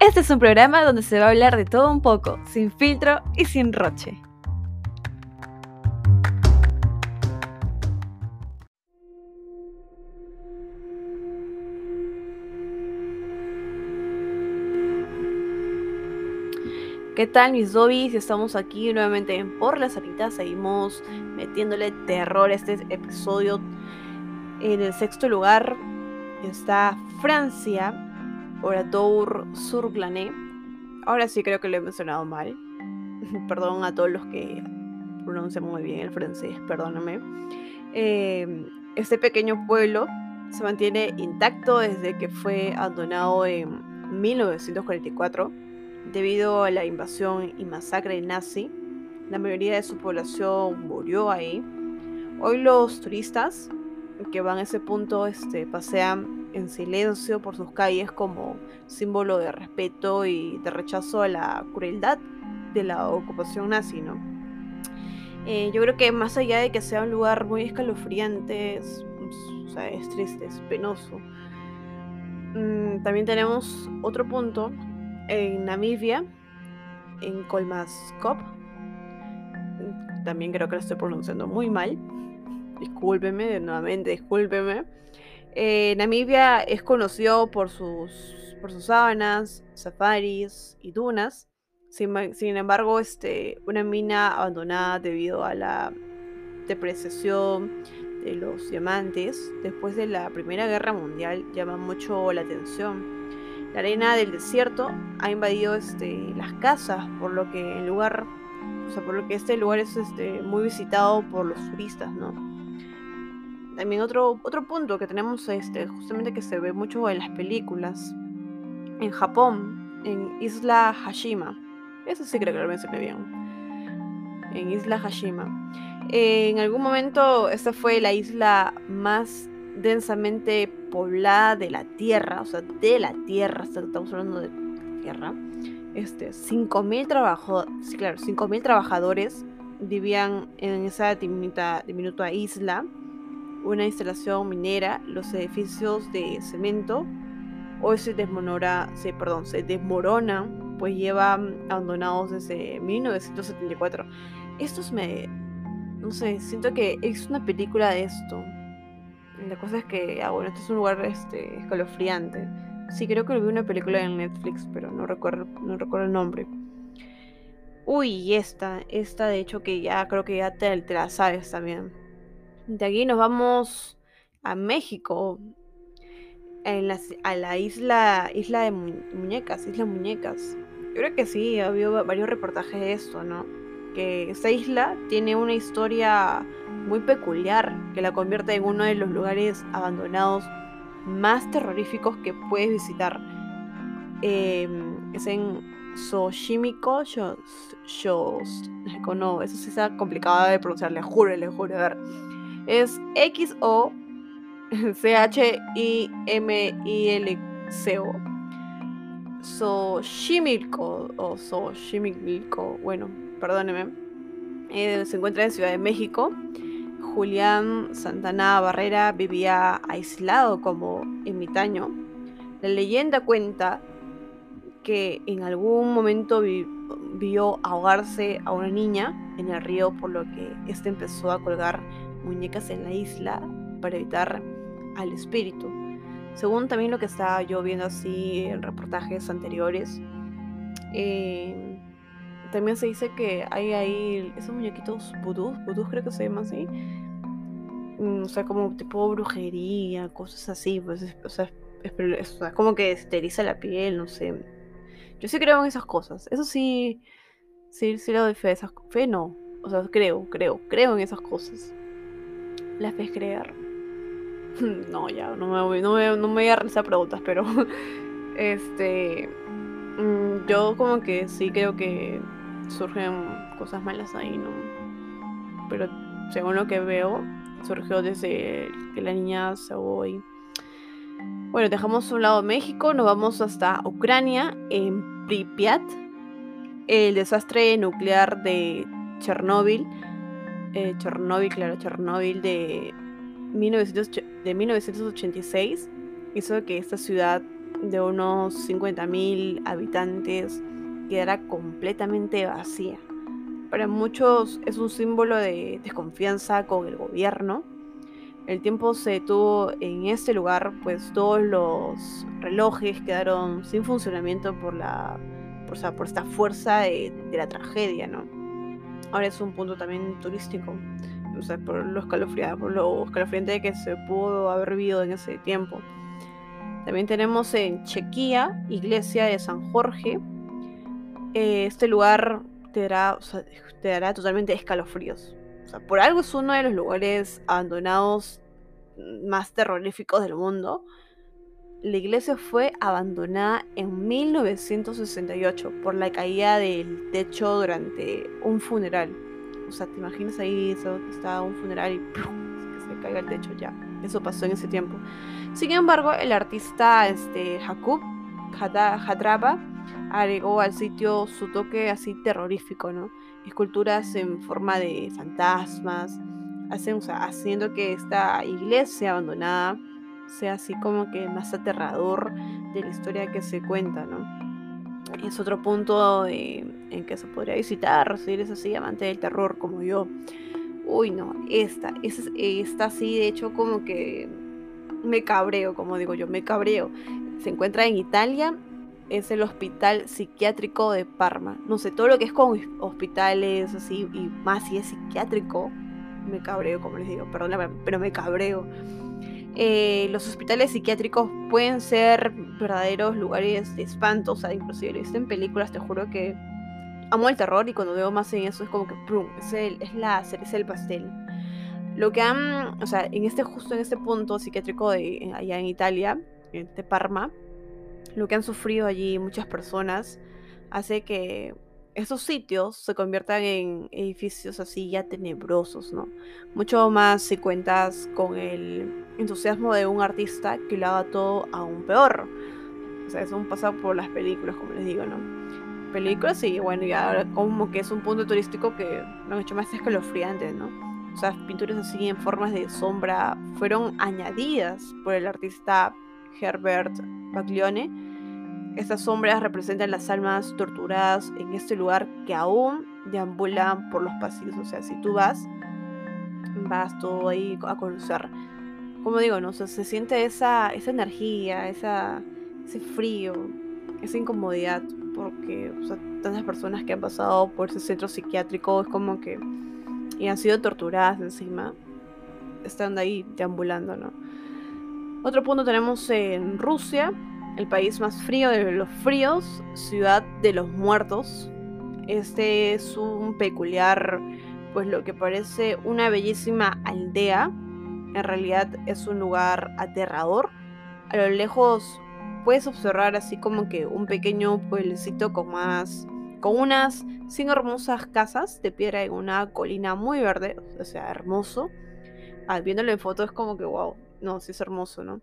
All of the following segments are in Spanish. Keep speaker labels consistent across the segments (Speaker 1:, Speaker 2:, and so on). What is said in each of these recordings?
Speaker 1: Este es un programa donde se va a hablar de todo un poco, sin filtro y sin roche. ¿Qué tal mis dobbies? Estamos aquí nuevamente en Por la Salita. Seguimos metiéndole terror a este episodio. En el sexto lugar está Francia, Oradour sur Glané. Ahora sí creo que lo he mencionado mal. Perdón a todos los que pronuncian muy bien el francés, perdóname. Em, este pequeño pueblo se mantiene intacto desde que fue abandonado en 1944 Debido a la invasión y masacre nazi, la mayoría de su población murió ahí. Hoy los turistas que van a ese punto este, pasean en silencio por sus calles como símbolo de respeto y de rechazo a la crueldad de la ocupación nazi, ¿no? Eh, yo creo que más allá de que sea un lugar muy escalofriante, es, o sea, triste, es penoso. Mm, también tenemos otro punto en Namibia, en Kolmaskop. También creo que lo estoy pronunciando muy mal. Discúlpeme, nuevamente, discúlpeme. Eh, Namibia es conocido por sus, por sus sábanas, safaris y dunas. Sin, embargo, este, una mina abandonada debido a la depreciación de los diamantes después de la Primera Guerra Mundial llama mucho la atención la arena del desierto ha invadido este, las casas, por lo que el lugar, por lo que este lugar es este, muy visitado por los turistas, ¿no? También otro, otro punto que tenemos este, justamente que se ve mucho en las películas. En Japón, en Isla Hashima. Eso sí creo que lo mencioné bien. En Isla Hashima. en algún momento esta fue la isla más densamente poblada de la tierra, o sea, de la tierra, estamos hablando de tierra. Este, 5.000 trabajadores, sí, claro, trabajadores vivían en esa diminuta, diminuta isla, una instalación minera, los edificios de cemento hoy se desmonora, se, perdón, se desmoronan, pues llevan abandonados desde 1974. Estos me, no sé, siento que es una película de esto, la cosa es que, ah, bueno, este es un lugar este, escalofriante. Sí, creo que lo vi una película en Netflix, pero no recuerdo, no recuerdo el nombre. Uy, esta, esta de hecho que ya creo que ya te la sabes también. De aquí nos vamos a México, a la isla, isla de muñecas, isla muñecas. Yo creo que sí, ha habido varios reportajes de esto, ¿no? Que esta isla tiene una historia muy peculiar que la convierte en uno de los lugares abandonados más terroríficos que puedes visitar. Em, es en Xochimilco, no, eso sí está complicado de pronunciar, le juro, le juro. A ver, es X-O C-H-I-M-I-L-C-O. Xochimilco o Xochimilco, bueno, perdóneme. Eh, se encuentra en Ciudad de México. Julián Santana Barrera vivía aislado como ermitaño. La leyenda cuenta que en algún momento vio ahogarse a una niña en el río, por lo que éste empezó a colgar muñecas en la isla para evitar al espíritu. Según también lo que estaba yo viendo así en reportajes anteriores, eh, también se dice que hay ahí esos muñequitos vudú, vudú creo que se llama así, mm, o sea, como tipo brujería, cosas así, pues, o sea, es, como que esteriliza la piel, no sé. Yo sí creo en esas cosas, eso sí, sí, sí le doy fe, fe no, o sea, creo, creo, creo en esas cosas. La fe es creer. No, ya, no me voy, no me, no me voy a realizar preguntas, pero este, mm, yo como que sí creo que surgen cosas malas ahí, ¿no? Pero según lo que veo, surgió desde que la niña se ahí. Bueno, dejamos un lado México, nos vamos hasta Ucrania, en Pripyat, el desastre nuclear de Chernóbil, eh, Chernóbil, claro, Chernóbil de, de 1986 hizo que esta ciudad de unos 50.000 habitantes quedará completamente vacía. Para muchos es un símbolo de desconfianza con el gobierno. El tiempo se detuvo en este lugar, pues todos los relojes quedaron sin funcionamiento por la por, por esta fuerza de, la tragedia, ¿no? Ahora es un punto también turístico, o sea, por lo escalofriante, por que se pudo haber vivido en ese tiempo. También tenemos en Chequía, iglesia de San Jorge. Eh, este lugar te dará, te dará totalmente escalofríos. O sea, por algo es uno de los lugares abandonados más terroríficos del mundo. La iglesia fue abandonada en 1968 por la caída del techo durante un funeral. O sea, te imaginas ahí, eso, está un funeral y se caiga el techo ya. Eso pasó en ese tiempo. Sin embargo, el artista este, Jakub Hadraba agregó al sitio su toque así terrorífico, ¿no? Esculturas en forma de fantasmas, haciendo que esta iglesia abandonada sea así como que más aterrador de la historia que se cuenta, ¿no? Es otro punto en que se podría visitar si eres así amante del terror como yo. Uy, no, esta, esta, esta así, de hecho, como que me cabreo, como digo yo, me cabreo. Se encuentra en Italia, es el Hospital Psiquiátrico de Parma. No sé, todo lo que es con hospitales así y más si es psiquiátrico, me cabreo, como les digo, perdóname, pero me cabreo. Eh, los hospitales psiquiátricos pueden ser verdaderos lugares de espanto, o sea, inclusive lo en películas, te juro que amo el terror y cuando veo más en eso es como que, ¡prum! Es, es la cereza del pastel. Lo que han, o sea, en este, justo en este punto psiquiátrico de, allá en Italia, de Parma, lo que han sufrido allí muchas personas hace que estos sitios se conviertan en edificios así ya tenebrosos, ¿no? Mucho más si cuentas con el entusiasmo de un artista que lo haga todo aún peor. O sea, eso un pasado por las películas, como les digo, ¿no? Películas y bueno, ya como que es un punto turístico que lo han hecho más escalofriante, ¿no? o sea, pinturas así en formas de sombra, fueron añadidas por el artista Herbert Baglione. Estas sombras representan las almas torturadas en este lugar que aún deambulan por los pasillos. O sea, si tú vas, vas todo ahí a conocer. Como digo, ¿no? se siente esa, esa energía, ese frío, esa incomodidad, porque o sea, tantas personas que han pasado por ese centro psiquiátrico es como que y han sido torturadas encima, están ahí deambulando, ¿no? Otro punto tenemos en Rusia, el país más frío de los fríos, ciudad de los muertos. Este es un peculiar, pues lo que parece una bellísima aldea, en realidad es un lugar aterrador. A lo lejos puedes observar así como que un pequeño pueblecito con más con unas cinco hermosas casas de piedra en una colina muy verde, o sea, hermoso. Ah, viéndolo en foto es como que, wow, no, sí es hermoso, ¿no?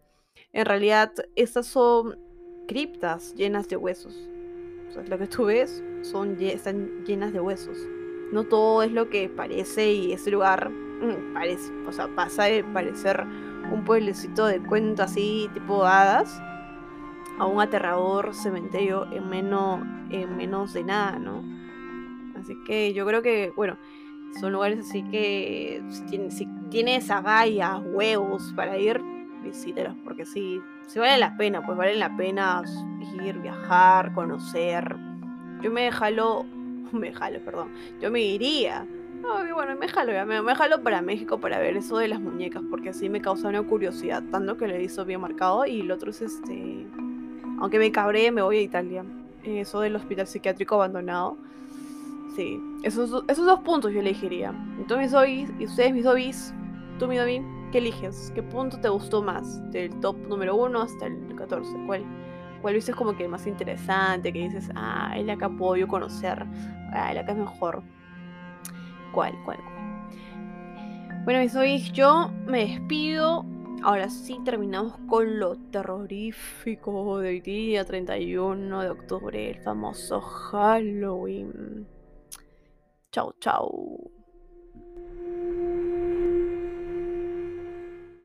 Speaker 1: En realidad, estas son criptas llenas de huesos. O sea, lo que tú ves son, están llenas de huesos. No todo es lo que parece y ese lugar mm, parece, o sea, pasa de parecer un pueblecito de cuento así, tipo hadas, a un aterrador cementerio en menos, en menos de nada, ¿no? Así que yo creo que, bueno, son lugares así que si, tienes agallas, huevos para ir, visítelos, porque sí, si vale la pena, pues vale la pena ir, viajar, conocer. Yo me jalo, me jalo, perdón, yo me iría. No, bueno, me jalo, me, me jalo para México para ver eso de las muñecas, porque así me causa una curiosidad, tanto que le hizo bien marcado y el otro es este aunque me cabré, me voy a Italia. Eso del hospital psiquiátrico abandonado. Sí, esos, esos dos puntos yo elegiría. Entonces, mis hobbies, y ustedes, mis hobbies, tú, mi David, ¿qué eliges? ¿Qué punto te gustó más? Del top número 1 hasta el 14. ¿Cuál? ¿Cuál viste como que más interesante? Que dices, ah, el acá puedo yo conocer. Ah, el acá es mejor. ¿Cuál? ¿Cuál? Bueno, mis hobbies, yo me despido. Ahora sí terminamos con lo terrorífico del día 31 de octubre, el famoso Halloween. Chau, chau.